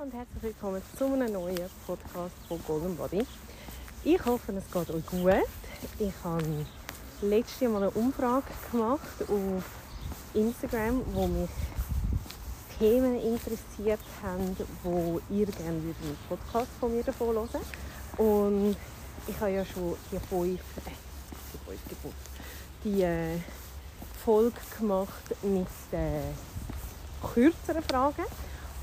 und herzlich willkommen zu einem neuen Podcast von Golden Body. Ich hoffe, es geht euch gut. Ich habe letztes Mal eine Umfrage gemacht auf Instagram, wo mich Themen interessiert haben, wo ihr gerne einen Podcast von mir davon hören Und ich habe ja schon die fünf, äh, die, fünf, die äh, Folge gemacht mit den kürzeren Fragen.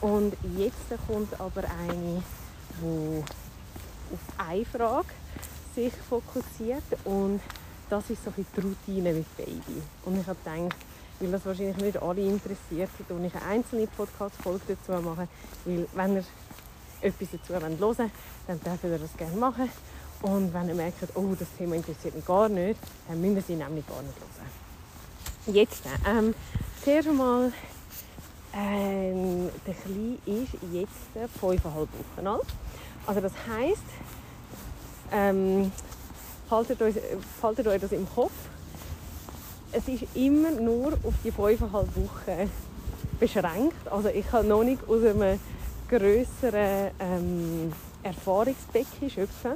Und jetzt kommt aber eine, die auf eine Frage sich fokussiert und das ist so ein die Routine mit Baby. Und ich habe gedacht, weil das wahrscheinlich nicht alle interessiert, und ich eine einzelne Podcast-Folge dazu machen, weil wenn ihr etwas dazu hören wollt, dann dürft ihr das gerne machen. Und wenn ihr merkt, oh, das Thema interessiert mich gar nicht, dann müsst ihr sie nämlich gar nicht hören. Jetzt, ähm, zuerst einmal ähm, der Kleine ist jetzt fünfeinhalb Wochen alt. Also das heisst, ähm, haltet, euch, haltet euch das im Kopf. Es ist immer nur auf die fünfeinhalb Wochen beschränkt. Also ich kann noch nicht aus einem grösseren ähm, Erfahrungsbecken schöpfen.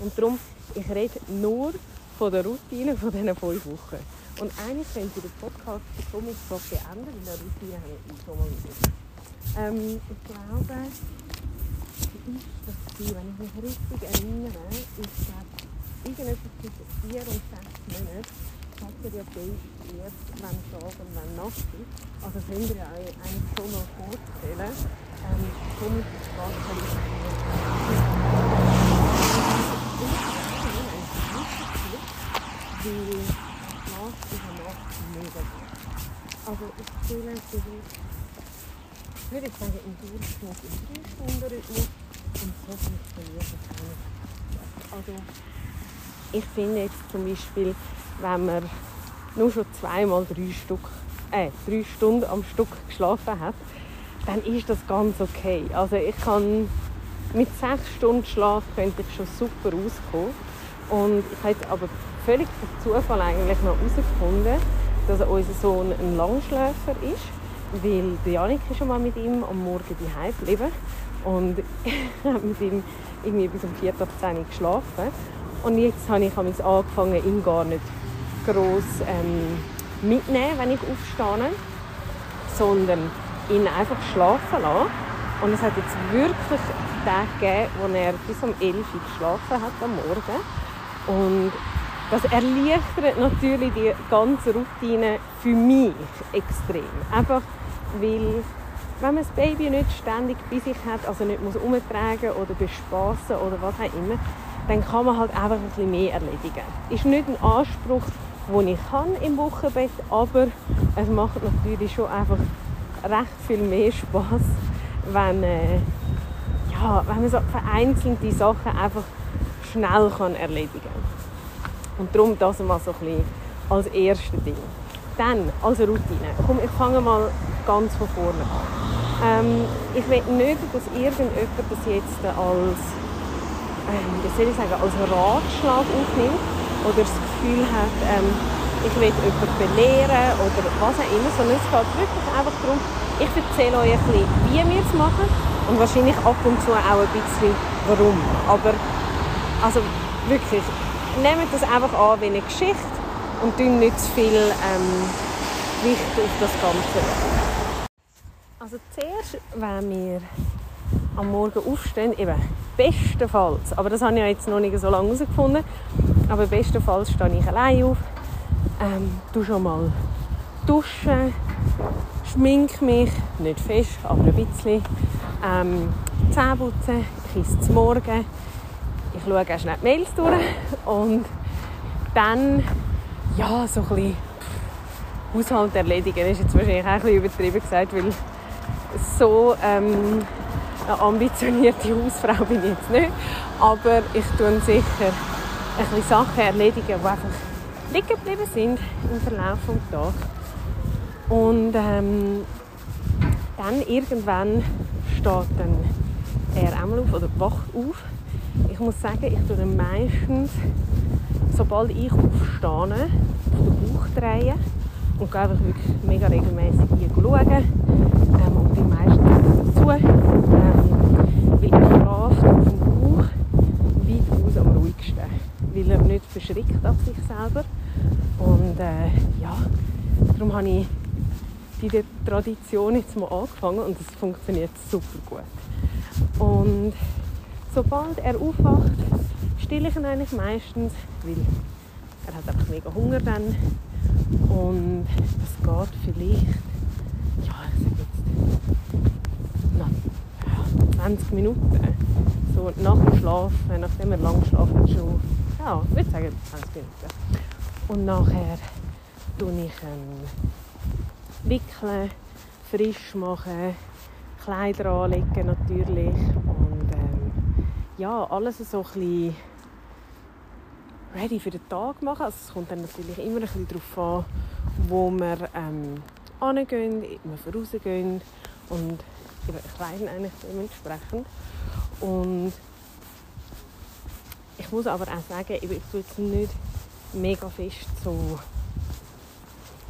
Und darum, ich rede nur von der Routine von diesen fünf Wochen. Und eigentlich könnte der Podcast somit so beenden, weil der Routine habe ich schon mal. Ähm, ich glaube, ist das gewesen, wenn ich mich richtig erinnere, ist das irgendetwas zwischen vier und sechs Monaten hat er ja erst, wenn Tag und wenn Nacht ist. Also könnt ihr ja eigentlich schon mal vorstellen, ähm, somit ist es gar keine weil Ist am Nacht mega gut. Also ich fühle so ich würde sagen, im Durchschnitt im 3-Stunden-Rhythmus und so funktioniert es nicht. Also ich finde jetzt zum Beispiel, wenn man nur schon zweimal drei, Stück, äh, drei Stunden am Stück geschlafen hat, dann ist das ganz okay. Also ich kann mit sechs Stunden Schlaf könnte ich schon super auskommen. Und ich habe aber völlig per Zufall eigentlich noch herausgefunden, dass unser Sohn ein Langschläfer ist, weil Janik ist schon mal mit ihm am Morgen daheim geblieben und ich habe mit ihm irgendwie bis um 4 10 geschlafen. Und jetzt habe ich angefangen, ihn gar nicht gross ähm, mitnehmen, wenn ich aufstehe, sondern ihn einfach schlafen lassen. Und es hat jetzt wirklich Tage gegeben, wo er bis um 11 Uhr geschlafen hat am Morgen. Und das erleichtert natürlich die ganze Routine für mich extrem. Einfach weil, wenn man das Baby nicht ständig bei sich hat, also nicht muss umtragen oder bespaßen oder was auch immer, dann kann man halt einfach ein bisschen mehr erledigen. Ist nicht ein Anspruch, den ich kann im Wochenbett, aber es macht natürlich schon einfach recht viel mehr Spaß, wenn, äh, ja, wenn man so vereinzelte Sachen einfach schnell kann erledigen kann. Und darum das mal so ein bisschen als erstes Ding. Dann, als Routine. Komm, ich fange mal ganz von vorne an. Ähm, ich will nicht, dass irgendjemand das jetzt als, ähm, wie soll ich sagen, als Ratschlag aufnimmt oder das Gefühl hat, ähm, ich will jemanden belehren oder was auch immer, sondern es geht wirklich einfach darum, ich erzähle euch ein bisschen, wie wir es machen und wahrscheinlich ab und zu auch ein bisschen warum. Aber also wirklich, nehmt das einfach an wie eine Geschichte und tun nicht zu viel ähm, Gewicht auf das Ganze. Also zuerst, wenn wir am Morgen aufstehen, eben bestenfalls, aber das habe ich jetzt noch nicht so lange herausgefunden, aber bestenfalls stehe ich allein auf, ähm, du schon mal duschen, schmink mich, nicht fest, aber ein bisschen, ähm, Zähne putzen, ich esse zum Morgen, ich schaue auch schnell die Mails durch und dann ja, so ein bisschen Haushalt erledigen ist jetzt wahrscheinlich auch ein bisschen übertrieben gesagt, weil so ähm, eine ambitionierte Hausfrau bin ich jetzt nicht, aber ich tue sicher ein bisschen Sachen erledigen, die einfach liegen geblieben sind im Verlauf des Tages. Und ähm, dann irgendwann steht dann er einmal auf oder wacht auf ich muss sagen, ich tue meistens, sobald ich aufstehe, auf den Bauch drehen und gehe einfach wirklich mega regelmäßig hier schauen. Ähm, und bin meistens dazu, ähm, weil ich schlafe auf dem Bauch weit aus am ruhigsten, weil er nicht verschrickt ab sich selber. Und äh, ja, darum habe ich diese Tradition jetzt mal angefangen und es funktioniert super gut. Und sobald er aufwacht, stille ich ihn eigentlich meistens, weil er hat einfach mega Hunger dann. Und das geht vielleicht, ja, ich sage jetzt, nach 20 Minuten. So nach dem Schlaf, nachdem er lang geschlafen hat, schon, ja, ich würde sagen 20 Minuten. Und nachher tue ich ihn wickeln, frisch machen, Kleider anlegen natürlich und ja, alles so ein bisschen ready für den Tag machen. Also es kommt dann natürlich immer ein bisschen darauf an, wo wir ähm, hingehen, wir rausgehen und ich kleiden eigentlich dementsprechend. Und ich muss aber auch sagen, ich tue jetzt nicht mega fest so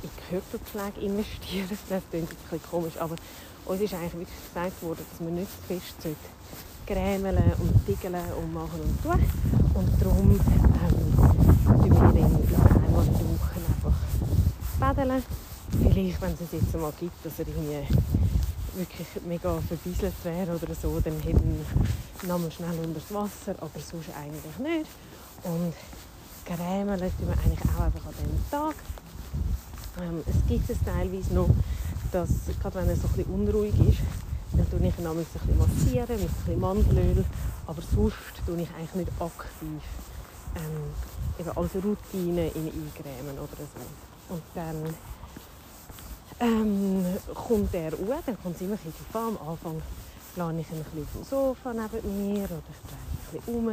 in Körperpflege investieren. Das klingt ein bisschen komisch, aber uns ist eigentlich wirklich gesagt worden, dass man nicht zu fest grämeln und tiggeln und machen und tun. Und darum ähm, tun wir ihn einmal in der Woche einfach baden. Vielleicht, wenn es es jetzt mal gibt, dass er irgendwie wirklich mega verbieselt wäre oder so, dann hätten wir schnell unter das Wasser, aber sonst eigentlich nicht. Und grämeln tun wir eigentlich auch einfach an diesem Tag. Ähm, es gibt es teilweise noch, dass, gerade wenn er so ein bisschen unruhig ist, dann tue ich ihn ein bisschen massieren mit ein bisschen Mandelöl. Aber sonst tue ich eigentlich nicht aktiv ähm, eben als Routine in eingrämen oder so. Und dann ähm, kommt er hoch, dann kommt es immer ein bisschen Am Anfang lade ich ihn ein auf dem Sofa neben mir oder ich drehe ein bisschen um.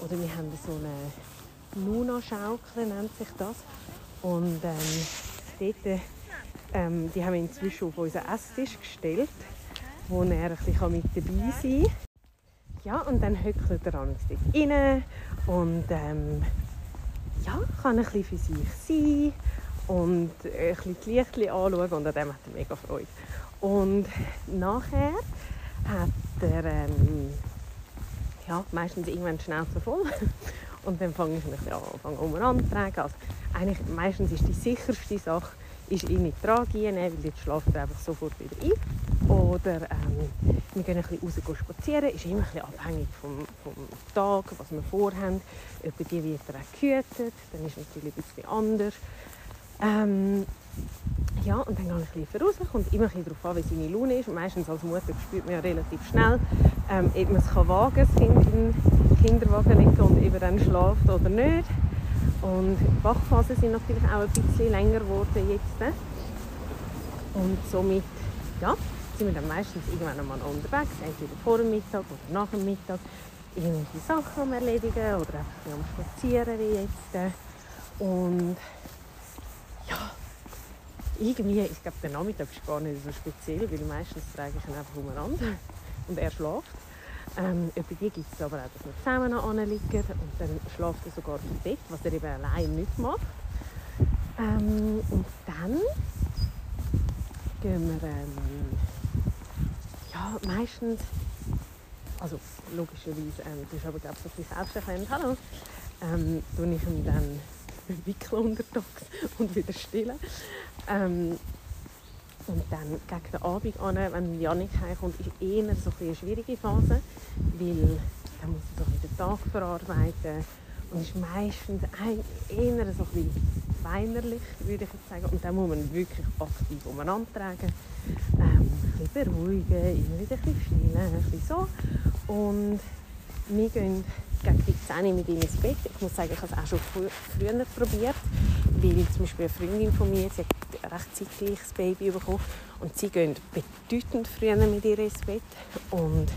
Oder wir haben so eine Luna-Schaukel, nennt sich das. Und ähm, dort, ähm, die haben wir inzwischen auf unseren Esstisch gestellt, wo er mit dabei sein kann. Ja, und dann hückelt er dort rein und ähm, ja, kann ein bisschen für sich sein und ein bisschen die Lichtchen anschauen und an dem hat er mega Freude. Und nachher hat er ähm, ja, meistens irgendwann die Schnauze voll und dann fange ich mich an, fange umeinander zu tragen. Also, eigentlich meistens ist die sicherste Sache, ist ihn in die Trage nehmen, weil jetzt schläft er einfach sofort wieder ein. Oder ähm, wir gehen ein bisschen raus spazieren, ist immer ein bisschen abhängig vom, vom Tag, was wir vorhaben. Über die wird er auch gehütet, dann ist es natürlich ein bisschen anders. Ähm, ja, und dann gehe ich ein bisschen raus, kommt immer ein bisschen darauf an, wie seine Laune ist. Und meistens als Mutter spürt man ja relativ schnell, ähm, ob man es kann wagen kann, das Kind in den Kinderwagen legen und eben dann schlaft oder nicht. Und die Wachphasen sind natürlich auch ein bisschen länger geworden jetzt. Und somit ja, sind wir dann meistens irgendwann einmal unterwegs, entweder vor dem Mittag oder nach dem Mittag. Irgendwelche Sachen Erledigen oder einfach am Spazieren wie jetzt. Und ja, irgendwie, ich glaube, der Nachmittag ist gar nicht so speziell, weil meistens trage ich ihn einfach umeinander und er schläft. Ähm, die gibt es aber auch, dass wir zusammen anliegen und dann schläft er sogar im Bett, was er eben allein nicht macht. Ähm, und dann gehen wir ähm, ja, meistens, also logischerweise, ähm, du bist aber glaube ich so ein bisschen selbsterklärend, hallo, ähm, tue ich ihn dann wickeln untertags und wieder stillen. Ähm, und dann gegen den Abend an, wenn Janik heimkommt, ist eher so eine schwierige Phase, weil er muss so den Tag verarbeiten und ist meistens eher so ein weinerlich, würde ich jetzt sagen. Und dann muss man wirklich aktiv umeinander tragen, ähm, ein bisschen beruhigen, immer wieder ein bisschen stillen, ein bisschen so. Und wir gehen gegen die 10 mit ihm ins Bett. Ich muss sagen, ich habe es auch schon früher probiert, weil zum Beispiel eine Freundin von mir, sie hat recht zeitgleich das Baby bekommen und sie gehen bedeutend früher mit ihr ins Bett und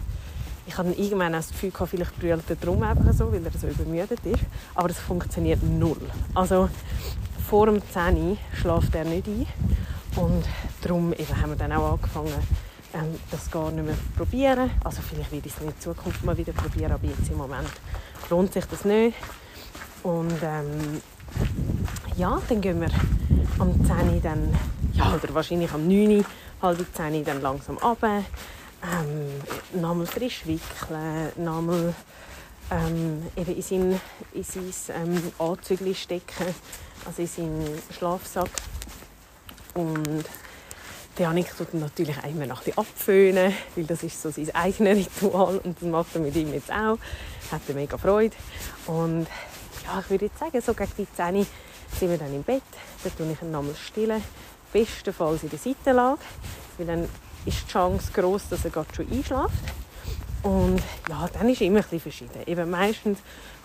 ich habe irgendwann das Gefühl gehabt, vielleicht brüllt er drum einfach so, weil er so übermüdet ist. Aber es funktioniert null. Also vor dem 10 schläft er nicht ein. Und darum eben haben wir dann auch angefangen, ähm, das gar nicht mehr zu probieren. Also vielleicht werde ich es in Zukunft mal wieder probieren, aber jetzt im Moment lohnt sich das nicht. Und ähm, ja, dann gehen wir am 10 dann, ja, oder wahrscheinlich am 9 halb 10 dann langsam runter. Ähm, nochmal frisch wickeln, nochmal ähm, eben in sein, in sein ähm, Anzügel stecken, also in seinen Schlafsack. und der Janik tut ihn natürlich auch immer noch ein abföhnen, weil das ist so sein eigenes Ritual und das macht er mit ihm jetzt auch. Hat er mega Freude. Und ja, ich würde jetzt sagen, so gegen die 10 sind wir dann im Bett. Dann tue ich ihn nochmal stillen. Bestenfalls in der Seitenlage, weil dann ist die Chance groß, dass er gerade schon einschläft. Und ja, dann ist es immer ein bisschen verschieden. Eben meistens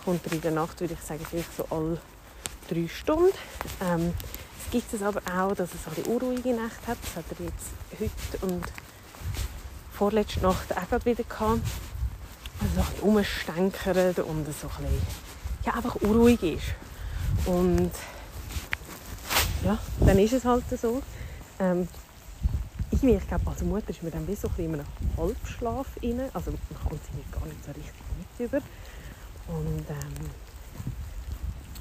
kommt er in der Nacht, würde ich sagen, vielleicht so alle drei Stunden. Ähm, es gibt es aber auch, dass so eine unruhige Nacht hat. Das hat er jetzt heute und vorletzte Nacht auch gerade wieder gehabt. Also so rumstänkert und so ein bisschen, ja, einfach unruhig ist. Und ja, dann ist es halt so. Ähm, irgendwie, ich glaube, als Mutter ist man dann wie so ein bisschen in einem Halbschlaf rein. Also man kommt sie gar nicht so richtig mit über. Und ähm,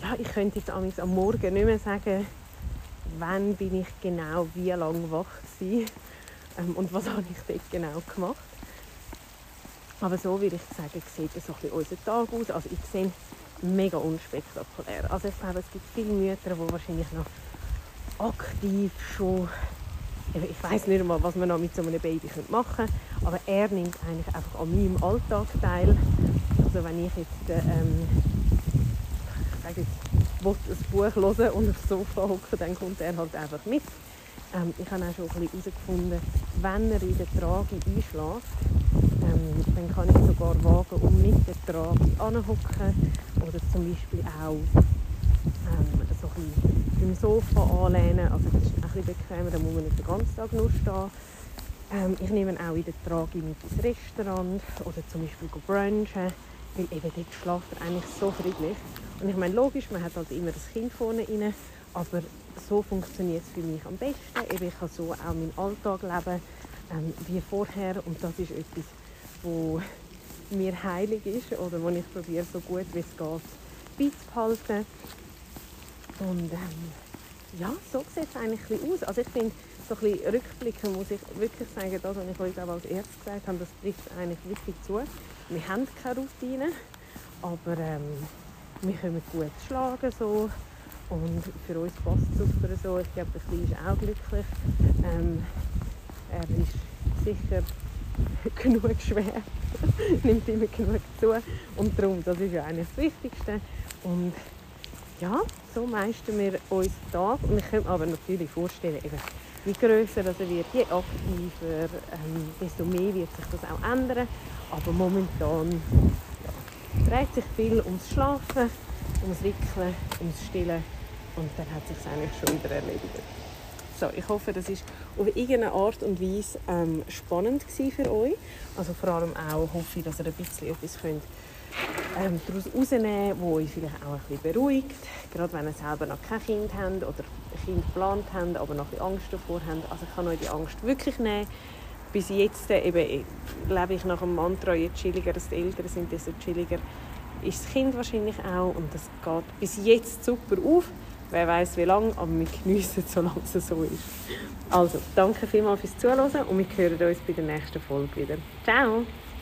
ja, ich könnte jetzt am Morgen nicht mehr sagen, wann bin ich genau wie lange wach war ähm, und was habe ich dort genau gemacht. Aber so würde ich sagen, sieht so ein unser Tag aus. Also ich sehe mega unspektakulär. Also ich glaube, es gibt viele Mütter, die wahrscheinlich noch aktiv schon ich weiß nicht einmal, was man noch mit so einem Baby machen könnte, aber er nimmt eigentlich einfach an meinem Alltag teil. Also wenn ich jetzt, ähm, ich sage jetzt, ein Buch hören und aufs Sofa hocken, dann kommt er halt einfach mit. Ähm, ich habe auch schon ein bisschen herausgefunden, wenn er in der Trage einschläft, ähm, dann kann ich sogar wagen, um mit der Trage anhocken oder zum Beispiel auch ähm, so ein bisschen beim Sofa anlehnen. Also das ist bisschen bequemer, da muss man nicht den ganzen Tag nur stehen. Ähm, ich nehme auch in der Trage mit ins Restaurant oder zum Beispiel brunchen, weil eben dort schläft er eigentlich so friedlich. Und ich meine, logisch, man hat halt immer das Kind vorne rein, aber so funktioniert es für mich am besten. Eben, ich kann so auch meinen Alltag leben ähm, wie vorher und das ist etwas, wo mir heilig ist oder wo ich probiere, so gut wie es geht, beizubehalten. Und ähm, ja, so sieht es eigentlich aus. Also ich finde, so ein bisschen rückblicken muss ich wirklich sagen, das, was ich euch auch als erstes gesagt habe, das trifft eigentlich wirklich zu. Wir haben keine Routine, aber ähm, wir können gut schlagen so. Und für uns passt es super so. Ich glaube, der Kleine ist auch glücklich. Ähm, er ist sicher genug schwer, nimmt immer genug zu. Und darum, das ist ja eigentlich das Wichtigste. Und ja, so meistern wir uns Tag. Kann mir aber natürlich vorstellen, eben, je grösser er wird, je aktiver, ähm, desto mehr wird sich das auch ändern. Aber momentan ja, dreht sich viel ums Schlafen, ums Wickeln, ums Stillen und dann hat sich eigentlich schon wieder erledigt. So, ich hoffe, das ist auf irgendeine Art und Weise ähm, spannend für euch. Also vor allem auch hoffe ich, dass ihr ein bisschen etwas könnt ähm, daraus herausnehmen das euch vielleicht auch ein bisschen beruhigt. Gerade wenn ihr selber noch kein Kind habt oder ein Kind geplant habt, aber noch ein bisschen Angst davor habt. Also ich kann euch die Angst wirklich nehmen. Bis jetzt äh, eben, lebe ich nach dem Mantra, je chilliger die Eltern sind, desto chilliger ist das Kind wahrscheinlich auch. Und das geht bis jetzt super auf. Wer weiß wie lange, aber wir geniessen es, solange es so ist. Also, danke vielmals fürs Zuhören und wir hören uns bei der nächsten Folge wieder. Ciao!